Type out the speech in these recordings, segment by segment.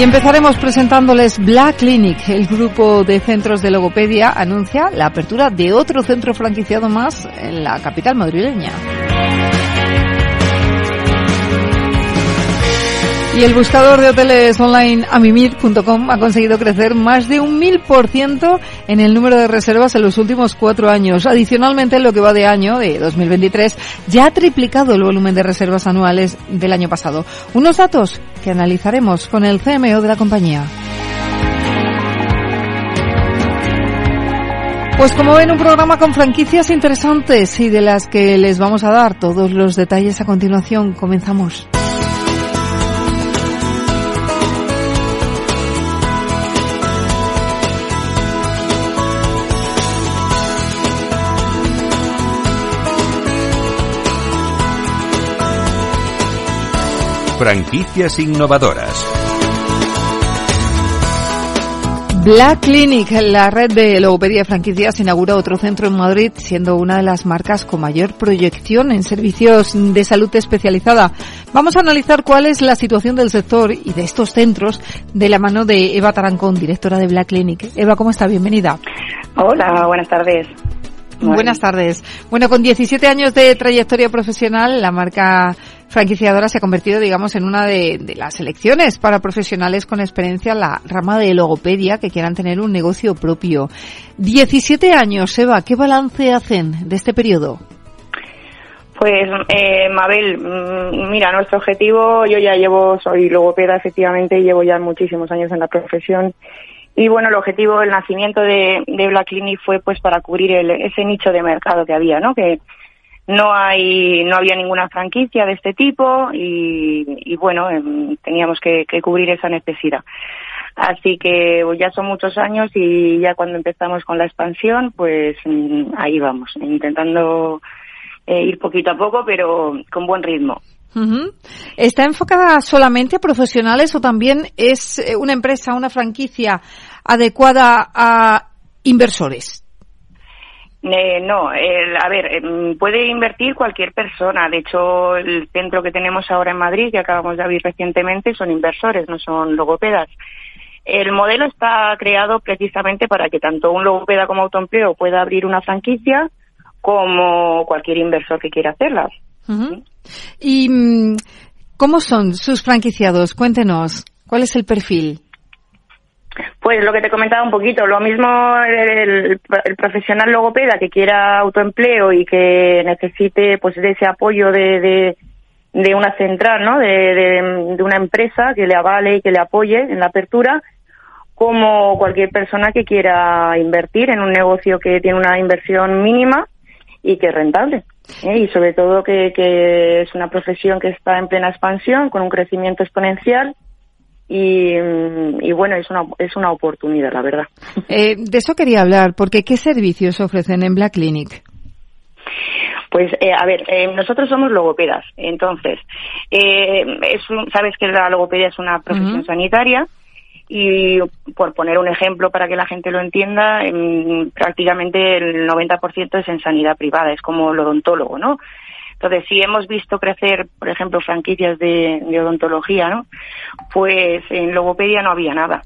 Y empezaremos presentándoles Black Clinic. El grupo de centros de logopedia anuncia la apertura de otro centro franquiciado más en la capital madrileña. Y el buscador de hoteles online amimir.com ha conseguido crecer más de un mil por ciento en el número de reservas en los últimos cuatro años. Adicionalmente, en lo que va de año, de 2023, ya ha triplicado el volumen de reservas anuales del año pasado. Unos datos que analizaremos con el CMO de la compañía. Pues como ven, un programa con franquicias interesantes y de las que les vamos a dar todos los detalles a continuación. Comenzamos. Franquicias innovadoras. Black Clinic, la red de logopedia de franquicias, inaugura otro centro en Madrid, siendo una de las marcas con mayor proyección en servicios de salud especializada. Vamos a analizar cuál es la situación del sector y de estos centros de la mano de Eva Tarancón, directora de Black Clinic. Eva, ¿cómo está? Bienvenida. Hola, buenas tardes. Buenas tardes. Bueno, con 17 años de trayectoria profesional, la marca franquiciadora se ha convertido, digamos, en una de, las selecciones para profesionales con experiencia en la rama de logopedia que quieran tener un negocio propio. 17 años, Eva, ¿qué balance hacen de este periodo? Pues, eh, Mabel, mm, mira, nuestro objetivo, yo ya llevo, soy logopeda efectivamente, y llevo ya muchísimos años en la profesión y bueno, el objetivo del nacimiento de, de Black Clinic fue pues para cubrir el, ese nicho de mercado que había, ¿no? Que no hay, no había ninguna franquicia de este tipo y, bueno, em, teníamos que, cubrir esa necesidad. Así que pues, ya son muchos años y ya cuando empezamos con la expansión, pues mm, ahí vamos, intentando eh, ir poquito a poco, pero con buen ritmo. ¿Está enfocada solamente a profesionales o también es eh, una empresa, una franquicia adecuada a inversores? Eh, no, a ver, em, puede invertir cualquier persona. De hecho, el centro que tenemos ahora en Madrid, que acabamos de abrir recientemente, son inversores, no son logopedas. El modelo está creado precisamente para que tanto un logopeda como autoempleo pueda abrir una franquicia como cualquier inversor que quiera hacerlas. ¿Y mm, cómo son sus franquiciados? Cuéntenos, ¿cuál es el perfil? Pues lo que te comentaba un poquito, lo mismo el, profesional logopeda que quiera autoempleo y que necesite pues de ese apoyo de, de, una central, ¿no? De, de, una empresa que le avale y que le apoye en la apertura, como cualquier persona que quiera invertir en un negocio que tiene una inversión mínima y que es rentable. ¿eh? y sobre todo que, que, es una profesión que está en plena expansión, con un crecimiento exponencial. Y, y bueno, es una, es una oportunidad, la verdad. Eh, de eso quería hablar, porque ¿qué servicios ofrecen en Black Clinic? Pues, eh, a ver, eh, nosotros somos logopedas, entonces, eh, es sabes que la logopedia es una profesión sanitaria y por poner un ejemplo para que la gente lo entienda, prácticamente el 90% es en sanidad privada, es como el odontólogo, ¿no? Entonces, si hemos visto crecer, por ejemplo, franquicias de, odontología, ¿no? Pues en logopedia no había nada.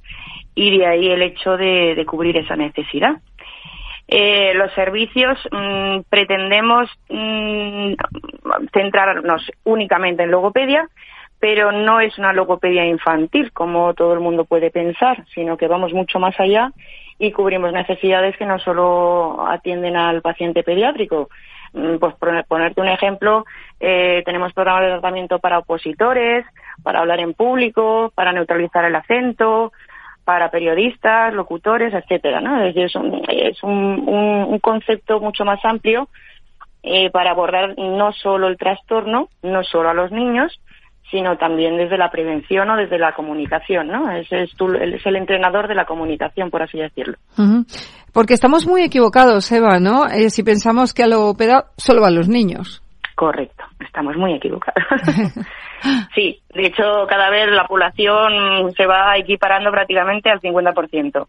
Y de ahí el hecho de, cubrir esa necesidad. Eh, los servicios mm, pretendemos mm, centrarnos únicamente en logopedia, pero no es una logopedia infantil, como todo el mundo puede pensar, sino que vamos mucho más allá y cubrimos necesidades que no solo atienden al paciente pediátrico. Mm, pues ponerte un ejemplo, eh, tenemos programas de tratamiento para opositores, para hablar en público, para neutralizar el acento, para periodistas, locutores, etcétera, ¿no? Es, decir, es, un, concepto mucho más amplio eh, para abordar no solo el trastorno, no solo a los niños, sino también desde la prevención o desde la comunicación, ¿no? Es, es, es el entrenador de la comunicación, por así decirlo. Porque estamos muy equivocados, Eva, ¿no? Eh, si pensamos que a logopeda solo van los niños. Correcto, estamos muy equivocados. sí, de hecho, cada vez la población se va equiparando prácticamente al 50%.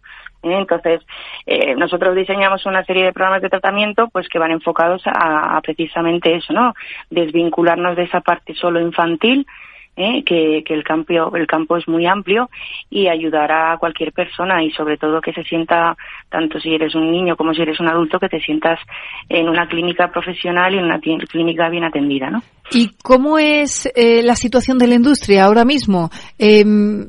Entonces, eh, nosotros diseñamos una serie de programas de tratamiento pues que van enfocados a, a precisamente eso, ¿no? Desvincularnos de esa parte solo infantil ¿eh? que, que, el, campo, el campo es muy amplio y ayudará a cualquier persona y sobre todo que se sienta, tanto si eres un niño como si eres un adulto, que te sientas en una clínica profesional y en una clínica bien atendida, ¿no? ¿Y cómo es eh, la situación de la industria ahora mismo? Eh,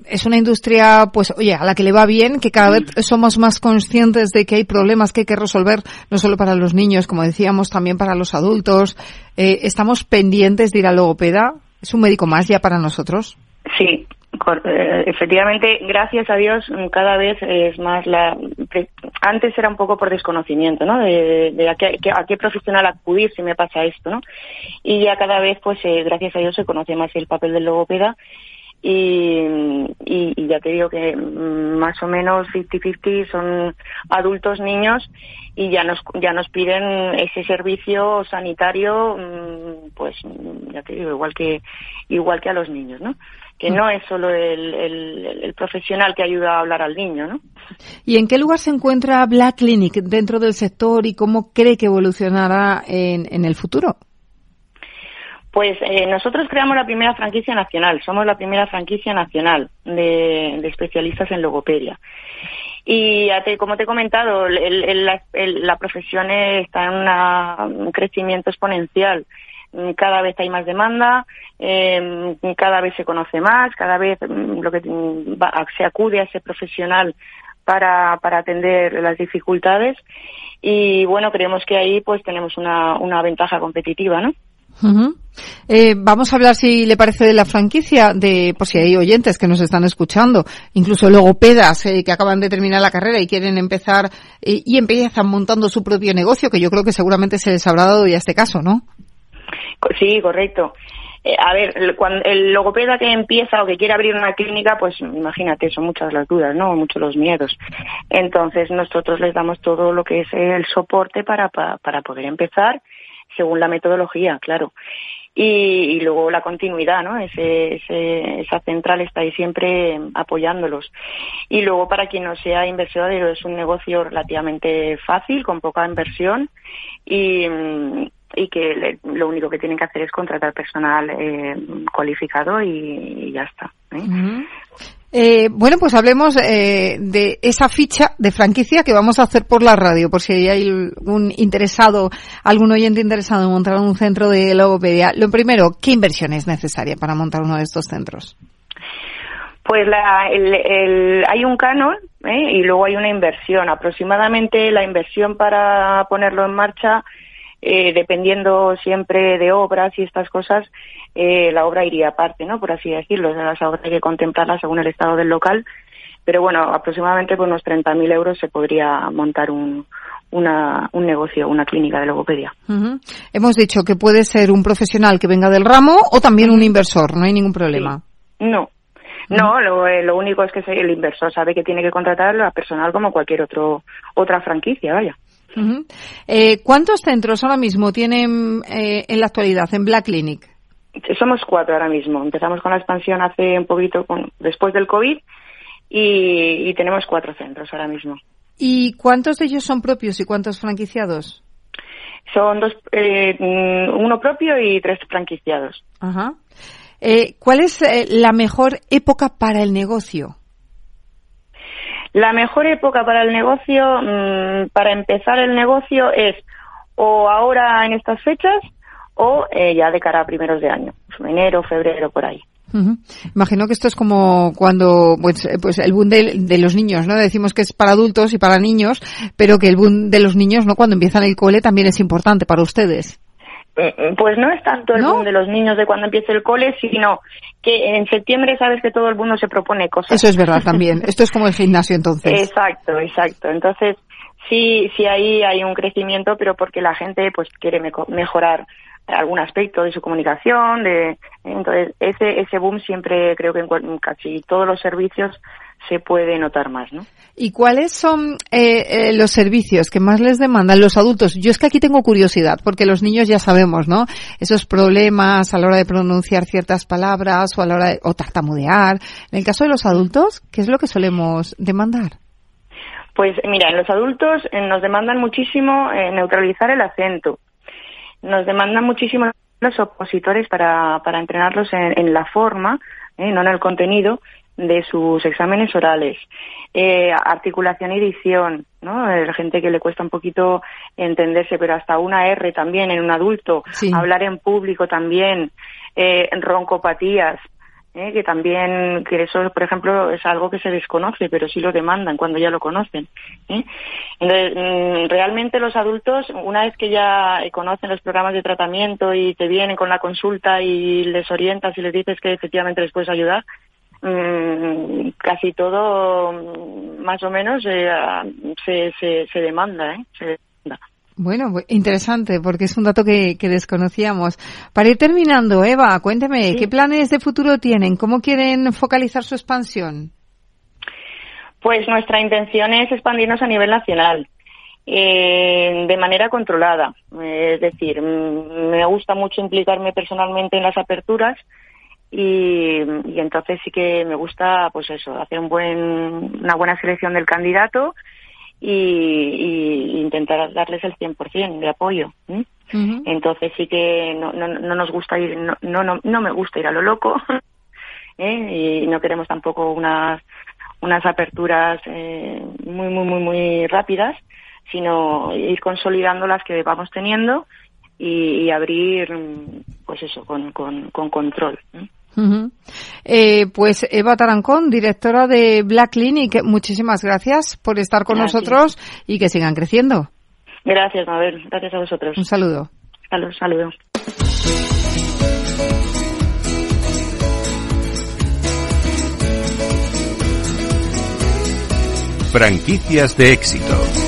es una industria, pues, oye, a la que le va bien, que cada vez somos más conscientes de que hay problemas que hay que resolver, no solo para los niños, como decíamos, también para los adultos. Eh, ¿Estamos pendientes de ir al logopeda? ¿Es un médico más ya para nosotros? Sí, eh, efectivamente, gracias a Dios, cada vez es más la. Antes era un poco por desconocimiento, ¿no? De, a, qué, a, qué, profesional acudir si me pasa esto, ¿no? Y ya cada vez, pues, eh, gracias a Dios, se conoce más el papel del logopeda y, ya te digo que mm, más o menos 50-50 son adultos, niños y ya nos ya nos piden ese servicio sanitario mm, pues ya te digo igual que igual que a los niños no que no es solo el, el, profesional que ayuda a hablar al niño no y en qué lugar se encuentra Black Clinic dentro del sector y cómo cree que evolucionará en, en el futuro pues eh, nosotros creamos la primera franquicia nacional, somos la primera franquicia nacional de, de especialistas en logopedia. Y como te he comentado, la, profesión está en un crecimiento exponencial. Cada vez hay más demanda, eh, cada vez se conoce más, cada vez mm, lo que mm, se acude a ese profesional para, para atender las dificultades. Y bueno, creemos que ahí pues tenemos una, una ventaja competitiva, ¿no? Eh, vamos a hablar, si le parece, de la franquicia, de por si hay oyentes que nos están escuchando, incluso logopedas eh, que acaban de terminar la carrera y quieren empezar eh, y empiezan montando su propio negocio, que yo creo que seguramente se les habrá dado ya este caso, ¿no? Sí, correcto. a ver, cuando el logopeda que empieza o que quiere abrir una clínica, pues imagínate, son muchas las dudas, ¿no? Muchos los miedos. Entonces nosotros les damos todo lo que es el soporte para, para poder empezar según la metodología, claro. Y, luego la continuidad, ¿no? Ese, esa central está ahí siempre apoyándolos. Y luego para quien no sea inversor es un negocio relativamente fácil, con poca inversión y, que lo único que tienen que hacer es contratar personal eh, cualificado y, ya está. ¿eh? Eh, bueno, pues hablemos eh, de esa ficha de franquicia que vamos a hacer por la radio, por si hay algún interesado, algún oyente interesado en montar un centro de logopedia. Lo primero, ¿qué inversión es necesaria para montar uno de estos centros? Pues la, el, hay un canon ¿eh? y luego hay una inversión. Aproximadamente la inversión para ponerlo en marcha eh, dependiendo siempre de obras y estas cosas, eh, la obra iría aparte, ¿no? Por así decirlo. Las obras hay que contemplarlas según el estado del local. Pero bueno, aproximadamente por unos 30.000 euros se podría montar un, una, un negocio, una clínica de logopedia. Hemos dicho que puede ser un profesional que venga del ramo o también un inversor, no hay ningún problema. No, no, lo, eh, lo, único es que el inversor sabe que tiene que contratar a personal como cualquier otro otra franquicia, vaya eh, ¿Cuántos centros ahora mismo tienen eh, en la actualidad en Black Clinic? Somos cuatro ahora mismo. Empezamos con la expansión hace un poquito con, después del COVID y, tenemos cuatro centros ahora mismo. ¿Y cuántos de ellos son propios y cuántos franquiciados? Son dos, eh, uno propio y tres franquiciados. Ajá. Eh, ¿Cuál es eh, la mejor época para el negocio? La mejor época para el negocio, mm, para empezar el negocio es o ahora en estas fechas o eh, ya de cara a primeros de año, enero, febrero, por ahí. Imagino que esto es como cuando pues, eh, pues el boom de, los niños, ¿no? Decimos que es para adultos y para niños, pero que el boom de los niños, ¿no? Cuando empiezan el cole también es importante para ustedes. Mm, pues no es tanto el boom de los niños de cuando empieza el cole, sino que en septiembre sabes que todo el mundo se propone cosas. Eso es verdad también. Esto es como el gimnasio entonces. Exacto, exacto. Entonces sí, sí ahí hay un crecimiento, pero porque la gente pues quiere mejorar algún aspecto de su comunicación, de entonces ese ese boom siempre creo que en casi todos los servicios se puede notar más, ¿no? ¿Y cuáles son eh, eh, los servicios que más les demandan los adultos? Yo es que aquí tengo curiosidad, porque los niños ya sabemos, ¿no? Esos problemas a la hora de pronunciar ciertas palabras o a la hora de o tartamudear. En el caso de los adultos, ¿qué es lo que solemos demandar? Pues mira, en los adultos eh, nos demandan muchísimo neutralizar el acento. Nos demandan muchísimo los opositores para, para entrenarlos en, la forma, no en el contenido, de sus exámenes orales, eh, articulación y dicción, ¿no? La gente que le cuesta un poquito entenderse, pero hasta una R también en un adulto, hablar en público también, eh, roncopatías, ¿eh? que también, que eso, por ejemplo, es algo que se desconoce, pero sí lo demandan cuando ya lo conocen. ¿eh? Entonces, mm, realmente los adultos, una vez que ya conocen los programas de tratamiento y te vienen con la consulta y les orientas y les dices que efectivamente les puedes ayudar, Mm, casi todo mm, más o menos eh, se, se, se, demanda, ¿eh? Se Bueno, interesante, porque es un dato que, que desconocíamos. Para ir terminando, Eva, cuénteme, ¿qué planes de futuro tienen? ¿Cómo quieren focalizar su expansión? Pues nuestra intención es expandirnos a nivel nacional. Eh, de manera controlada. Eh, es decir, mm, me gusta mucho implicarme personalmente en las aperturas, y, entonces sí que me gusta pues eso hacer un buen una buena selección del candidato y, intentar darles el 100% de apoyo entonces sí que no, no, no nos gusta ir no, no no me gusta ir a lo loco ¿eh? y no queremos tampoco unas unas aperturas eh, muy muy muy muy rápidas sino ir consolidando las que vamos teniendo y, abrir pues eso con, con, con control eh, pues Eva Tarancón, directora de Black Clinic, muchísimas gracias por estar con nosotros y que sigan creciendo. Gracias, Mabel. Gracias a vosotros. Un saludo. Saludos, saludos. Franquicias de éxito.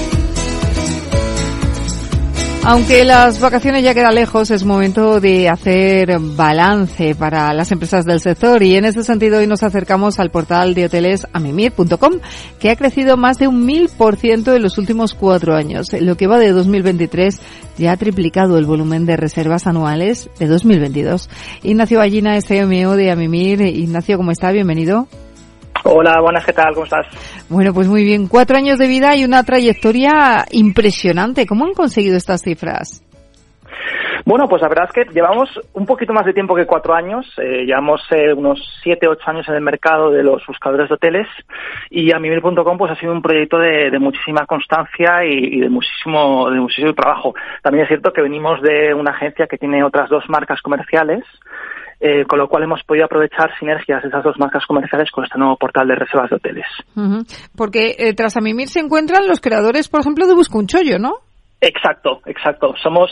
Aunque las vacaciones ya quedan lejos, es momento de hacer balance para las empresas del sector y en ese sentido hoy nos acercamos al portal de hoteles amimir.com que ha crecido más de un mil por ciento en los últimos cuatro años. Lo que va de 2023 ya ha triplicado el volumen de reservas anuales de 2022. Ignacio Ballina es CMO de Amimir. Ignacio, ¿cómo está? Bienvenido. Hola, buenas, ¿qué tal? ¿Cómo estás? Bueno, pues muy bien. Cuatro años de vida y una trayectoria impresionante. ¿Cómo han conseguido estas cifras? Bueno, pues la verdad es que llevamos un poquito más de tiempo que cuatro años. Eh, llevamos eh, unos siete, ocho años en el mercado de los buscadores de hoteles y a mimir.com pues ha sido un proyecto de, muchísima constancia y, de muchísimo de muchísimo trabajo. También es cierto que venimos de una agencia que tiene otras dos marcas comerciales eh, con lo cual hemos podido aprovechar sinergias de esas dos marcas comerciales con este nuevo portal de reservas de hoteles. Porque eh, tras Amimir se encuentran los creadores, por ejemplo, de Buscunchollo, ¿no? Exacto, exacto. Somos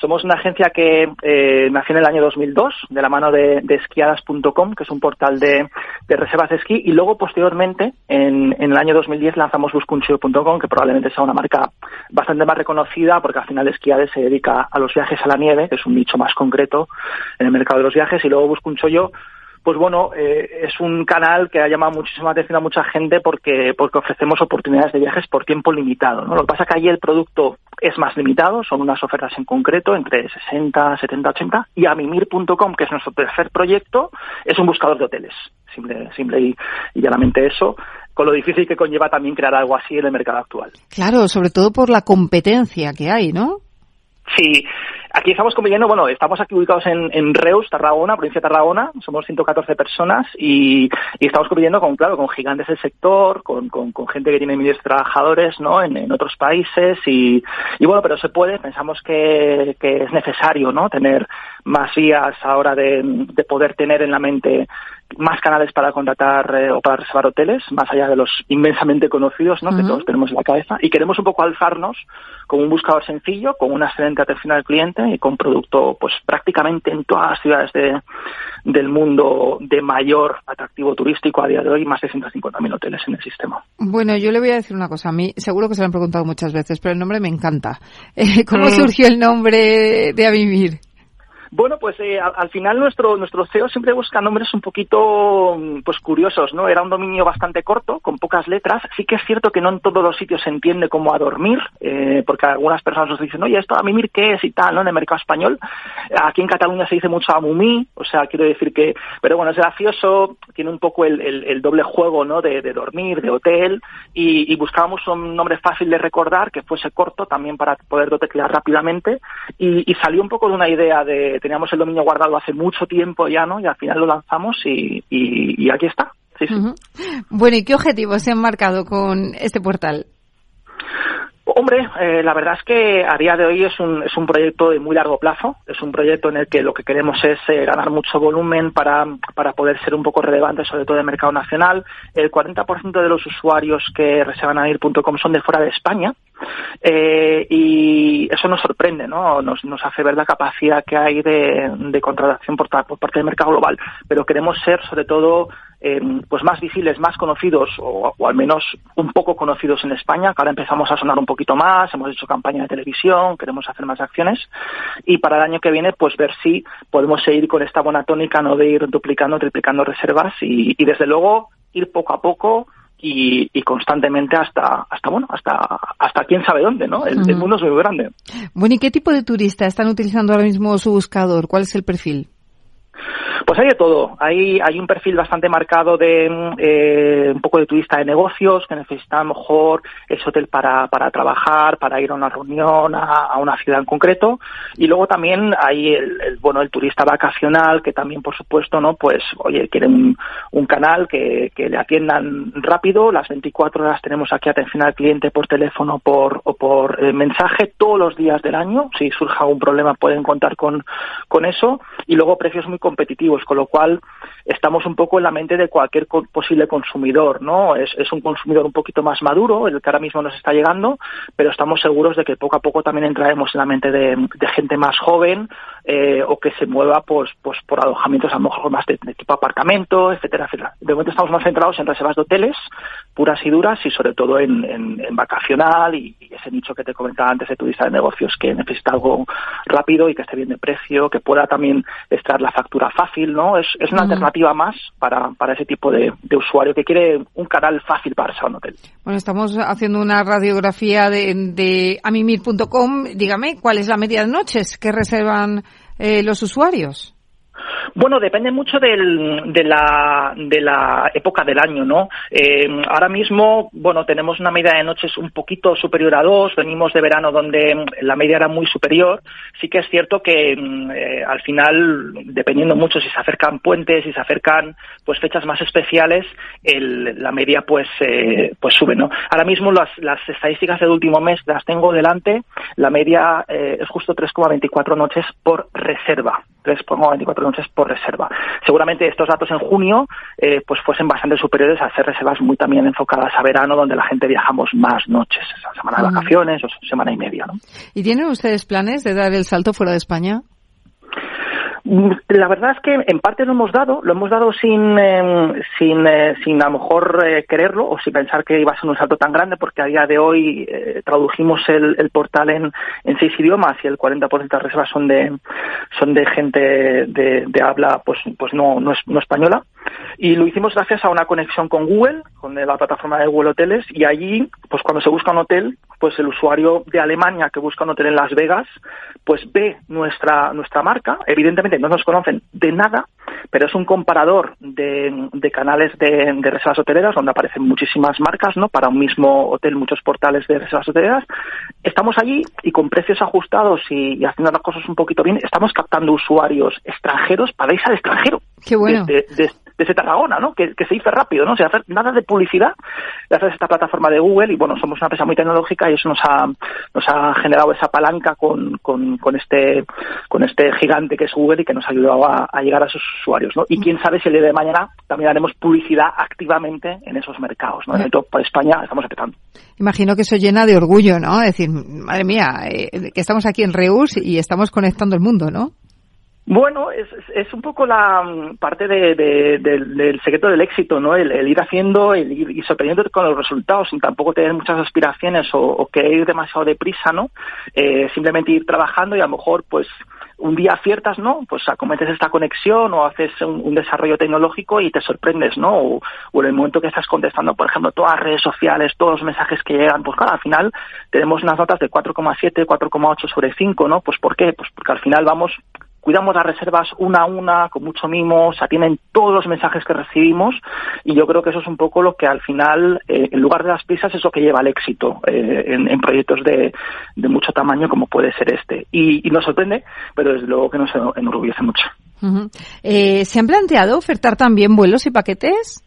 somos una agencia que eh, nació en el año 2002 de la mano de, esquiadas.com, que es un portal de, reservas de esquí, y luego posteriormente, en, el año 2010, lanzamos buscunchio.com, que probablemente sea una marca bastante más reconocida, porque al final Esquiades se dedica a los viajes a la nieve, que es un nicho más concreto en el mercado de los viajes, y luego Buscunchoyo pues bueno, eh, es un canal que ha llamado muchísima atención a mucha gente porque, porque ofrecemos oportunidades de viajes por tiempo limitado. ¿no? Lo que pasa es que allí el producto es más limitado, son unas ofertas en concreto entre 60, 70, 80 y amimir.com, que es nuestro tercer proyecto, es un buscador de hoteles. Simple, simple y, y llanamente eso con lo difícil que conlleva también crear algo así en el mercado actual. Claro, sobre todo por la competencia que hay, ¿no? Sí, aquí estamos compitiendo, bueno, estamos aquí ubicados en, Reus, Tarragona, provincia de Tarragona, somos 114 personas y, estamos compitiendo con, claro, con gigantes del sector, con, gente que tiene miles de trabajadores, ¿no? En, otros países y, bueno, pero se puede, pensamos que, es necesario, ¿no? Tener más vías ahora de, de poder tener en la mente más canales para contratar eh, o para reservar hoteles, más allá de los inmensamente conocidos ¿no? que todos tenemos en la cabeza. Y queremos un poco alzarnos con un buscador sencillo, con una excelente atención al cliente y con producto pues prácticamente en todas las ciudades de, del mundo de mayor atractivo turístico a día de hoy, más de 150.000 hoteles en el sistema. Bueno, yo le voy a decir una cosa. A mí seguro que se lo han preguntado muchas veces, pero el nombre me encanta. ¿Cómo mm. surgió el nombre de Avivir? Bueno, pues eh, al, final nuestro nuestro CEO siempre busca nombres un poquito mm, pues curiosos, ¿no? Era un dominio bastante corto, con pocas letras. Sí que es cierto que no en todos los sitios se entiende cómo a dormir, eh, porque algunas personas nos dicen, oye, esto a mimir qué es y tal, ¿no? En el mercado español. Aquí en Cataluña se dice mucho a mumí, o sea, quiero decir que, pero bueno, es gracioso, tiene un poco el, el, doble juego, ¿no? De, dormir, de hotel, y, y, buscábamos un nombre fácil de recordar, que fuese corto, también para poder teclear rápidamente, y salió un poco de una idea de teníamos el dominio guardado hace mucho tiempo ya, ¿no? Y al final lo lanzamos y, aquí está. Bueno, ¿y qué objetivos se han marcado con este portal? Hombre, eh, la verdad es que a día de hoy es un, es un proyecto de muy largo plazo. Es un proyecto en el que lo que queremos es eh, ganar mucho volumen para, para poder ser un poco relevante, sobre todo en el mercado nacional. El 40% de los usuarios que reservan a ir.com son de fuera de España. Eh, y eso nos sorprende, ¿no? Nos, nos hace ver la capacidad que hay de, de contratación por, por parte del mercado global. Pero queremos ser, sobre todo, eh, pues más visibles, más conocidos o, al menos un poco conocidos en España, que ahora empezamos a sonar un poquito más, hemos hecho campaña de televisión, queremos hacer más acciones y para el año que viene pues ver si podemos seguir con esta buena tónica no de ir duplicando, triplicando reservas y, desde luego ir poco a poco y, constantemente hasta hasta bueno hasta hasta quién sabe dónde no el, el, mundo es muy grande. Bueno y qué tipo de turistas están utilizando ahora mismo su buscador cuál es el perfil pues hay de todo. Hay, hay un perfil bastante marcado de eh, un poco de turista de negocios que necesita a lo mejor ese hotel para, para trabajar, para ir a una reunión, a, una ciudad en concreto. Y luego también hay el, bueno el turista vacacional que también por supuesto no pues oye quiere un, canal que, que le atiendan rápido. Las 24 horas tenemos aquí atención al cliente por teléfono por, o por eh, mensaje todos los días del año. Si surge algún problema pueden contar con, con eso. Y luego precios muy competitivos con lo cual estamos un poco en la mente de cualquier posible consumidor, ¿no? Es, un consumidor un poquito más maduro, el que ahora mismo nos está llegando, pero estamos seguros de que poco a poco también entraremos en la mente de, gente más joven eh, o que se mueva pues, pues por alojamientos a lo mejor más de, tipo apartamento, etcétera, etcétera. De momento estamos más centrados en reservas de hoteles puras y duras y sobre todo en, vacacional y, ese nicho que te comentaba antes de turista de negocios que necesita algo rápido y que esté bien de precio, que pueda también extraer la factura fácil, ¿no? Es, es una alternativa más para, para ese tipo de, usuario que quiere un canal fácil para un hotel. Bueno, estamos haciendo una radiografía de, de amimir.com. Dígame, ¿cuál es la media de noches que reservan eh, los usuarios? Bueno, depende mucho del, de, la, de la época del año, ¿no? Eh, ahora mismo, bueno, tenemos una media de noches un poquito superior a dos, venimos de verano donde la media era muy superior. Sí que es cierto que mm, eh, al final, dependiendo mucho si se acercan puentes, si se acercan pues fechas más especiales, el, la media pues, eh, pues sube, ¿no? Ahora mismo las, las estadísticas del último mes las tengo delante, la media es justo 3,24 noches por reserva. 3,24 noches por reserva. Seguramente estos datos en junio eh, pues fuesen bastante superiores a hacer reservas muy también enfocadas a verano, donde la gente viajamos más noches, semana de vacaciones o semana y media. ¿no? ¿Y tienen ustedes planes de dar el salto fuera de España? La verdad es que en parte lo hemos dado, lo hemos dado sin, em, sin, eh, sin a lo mejor eh, quererlo o sin pensar que iba a ser un salto tan grande, porque a día de hoy eh, tradujimos el, el, portal en, en seis idiomas y el 40% de reservas son de, son de gente de, de habla pues, pues no, no, es, no española. Y lo hicimos gracias a una conexión con Google, con la plataforma de Google Hoteles, y allí, pues cuando se busca un hotel, pues el usuario de Alemania que busca un hotel en Las Vegas, pues ve nuestra, nuestra marca, evidentemente no nos conocen de nada, pero es un comparador de, de canales de, de, reservas hoteleras donde aparecen muchísimas marcas, ¿no? Para un mismo hotel, muchos portales de reservas hoteleras. Estamos allí y con precios ajustados y, haciendo las cosas un poquito bien, estamos captando usuarios extranjeros para irse al extranjero. Qué bueno desde Tarragona, ¿no? Que, se dice rápido, ¿no? O sea, nada de publicidad gracias a esta plataforma de Google y bueno, somos una empresa muy tecnológica y eso nos ha, nos ha generado esa palanca con, con, con este, con este gigante que es Google y que nos ha ayudado a, llegar a sus usuarios, ¿no? Y quién sabe si el día de mañana también haremos publicidad activamente en esos mercados, ¿no? En para España estamos empezando. Imagino que eso llena de orgullo, ¿no? Es decir, madre mía, eh, que estamos aquí en Reus y estamos conectando el mundo, ¿no? Bueno, es, es un poco la mm, parte de, del, secreto del éxito, ¿no? El, ir haciendo el ir, y sorprendiéndote con los resultados sin tampoco tener muchas aspiraciones o, o querer ir demasiado deprisa, ¿no? Eh, simplemente ir trabajando y a lo mejor, pues, un día aciertas, ¿no? Pues acometes esta conexión o haces un, desarrollo tecnológico y te sorprendes, ¿no? O, en el momento que estás contestando, por ejemplo, todas las redes sociales, todos los mensajes que llegan, pues claro, al final tenemos unas notas de 4,7, 4,8 sobre 5, ¿no? Pues ¿por qué? Pues porque al final vamos cuidamos las reservas una a una, con mucho mimo, se atienden todos los mensajes que recibimos y yo creo que eso es un poco lo que al final, eh, en lugar de las prisas, es lo que lleva al éxito eh, en, proyectos de, mucho tamaño como puede ser este. Y, nos sorprende, pero desde luego que nos enorgullece mucho. Eh, ¿Se han planteado ofertar también vuelos y paquetes?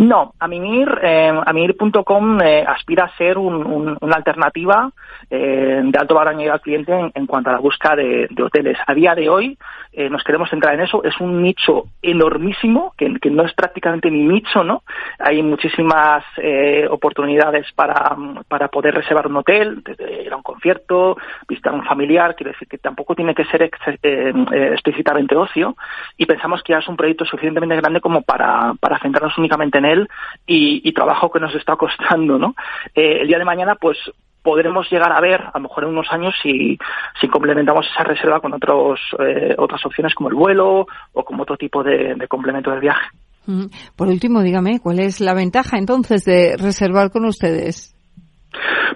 No, Amimir, eh, eh, aspira a ser una alternativa eh, de alto valor añadido al cliente en, cuanto a la búsqueda de, hoteles. A día de hoy eh, nos queremos centrar en eso. Es un nicho enormísimo, que, no es prácticamente ni nicho, ¿no? Hay muchísimas oportunidades para, para poder reservar un hotel, ir a un concierto, visitar a un familiar, quiero decir que tampoco tiene que ser explícitamente ocio y pensamos que ya es un proyecto suficientemente grande como para, para centrarnos únicamente en él y, trabajo que nos está costando, ¿no? Eh, el día de mañana, pues podremos llegar a ver, a lo mejor en unos años, si, si complementamos esa reserva con otros, eh, otras opciones como el vuelo o como otro tipo de, de complemento del viaje. Por último, dígame, ¿cuál es la ventaja entonces de reservar con ustedes?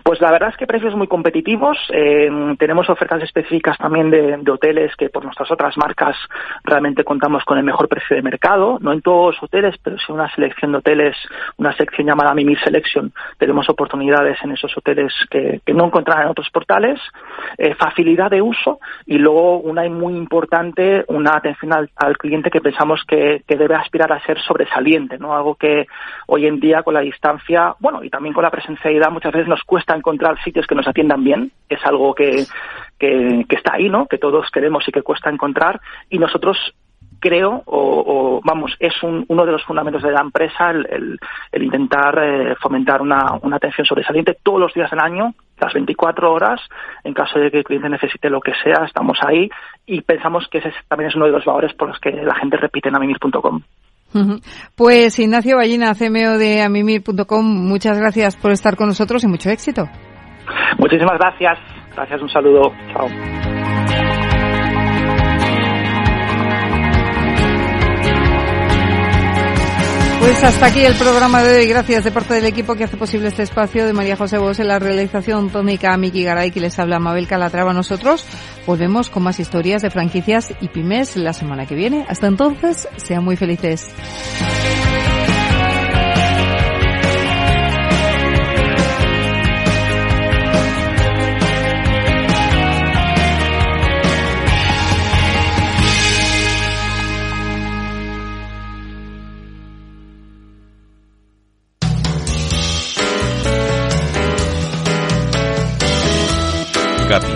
Pues la verdad es que precios muy competitivos. Eh, tenemos ofertas específicas también de, hoteles que por nuestras otras marcas realmente contamos con el mejor precio de mercado. No en todos los hoteles, pero sí una selección de hoteles, una sección llamada Mimi Selection. Tenemos oportunidades en esos hoteles que, no encontrarán en otros portales. Eh, facilidad de uso y luego una muy importante, una atención al, cliente que pensamos que, que, debe aspirar a ser sobresaliente, ¿no? Algo que hoy en día con la distancia, bueno, y también con la presencialidad muchas veces nos cuesta encontrar sitios que nos atiendan bien, es algo que, que, está ahí, ¿no? Que todos queremos y que cuesta encontrar y nosotros creo, o, vamos, es uno de los fundamentos de la empresa el, el, intentar eh, fomentar una, una, atención sobresaliente todos los días del año, las 24 horas, en caso de que el cliente necesite lo que sea, estamos ahí y pensamos que ese también es uno de los valores por los que la gente repite en amimir.com. Pues Ignacio Ballina, CMO de amimir.com, muchas gracias por estar con nosotros y mucho éxito. Muchísimas gracias. Gracias, un saludo. Chao. Pues hasta aquí el programa de hoy. Gracias de parte del equipo que hace posible este espacio de María José Bos en la realización tónica Miki Garay que les habla Mabel Calatrava. Nosotros volvemos con más historias de franquicias y pymes la semana que viene. Hasta entonces, sean muy felices.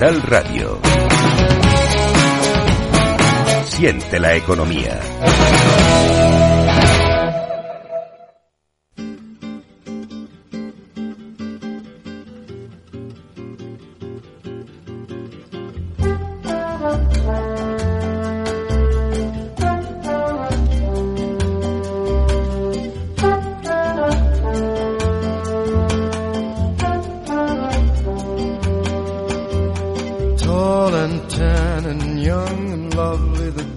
Radio. Siente la economía.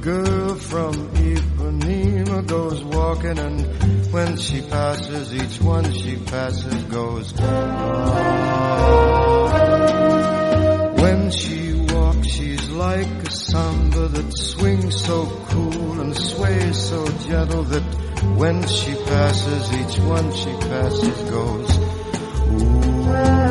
girl from Ipanema goes walking, and when she passes, each one she passes goes. When she walks, she's like a samba that swings so cool and sways so gentle that when she passes, each one she passes goes. Ooh.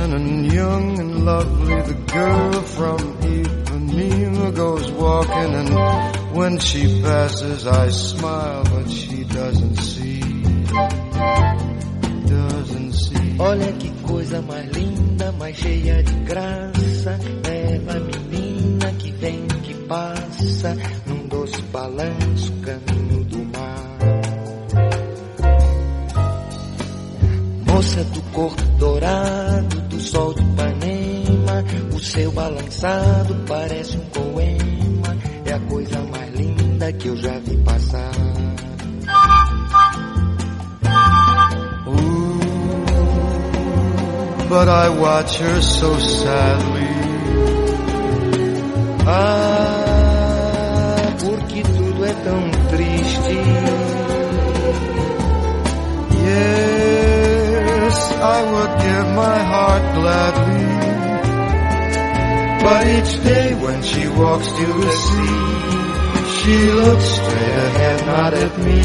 tan and young and lovely. The girl from Ipanema goes walking, and when she passes, I smile, but she doesn't see. Doesn't see. Olha que coisa mais linda, mais cheia de graça. Bela menina que vem, que passa, num doce balanço, caminho do mar. moça do corpo dourado, sol de Ipanema. O seu balançado parece um poema. É a coisa mais linda que eu já vi passar. Ooh, but I watch her so sadly. Ah, porque tudo é tão triste. Yes, I would give my gladly. But each day when she walks to the sea, she looks straight ahead, not at me.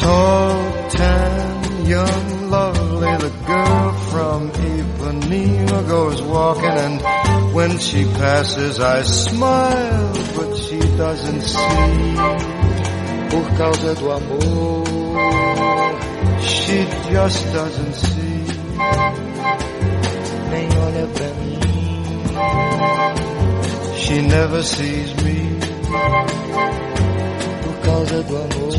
Tall, tan, young, lovely, the girl from Ipanema goes walking and when she passes I smile, but she doesn't see. Por causa do amor, she just doesn't see. nem olha pra mim. She never sees me por causa do amor.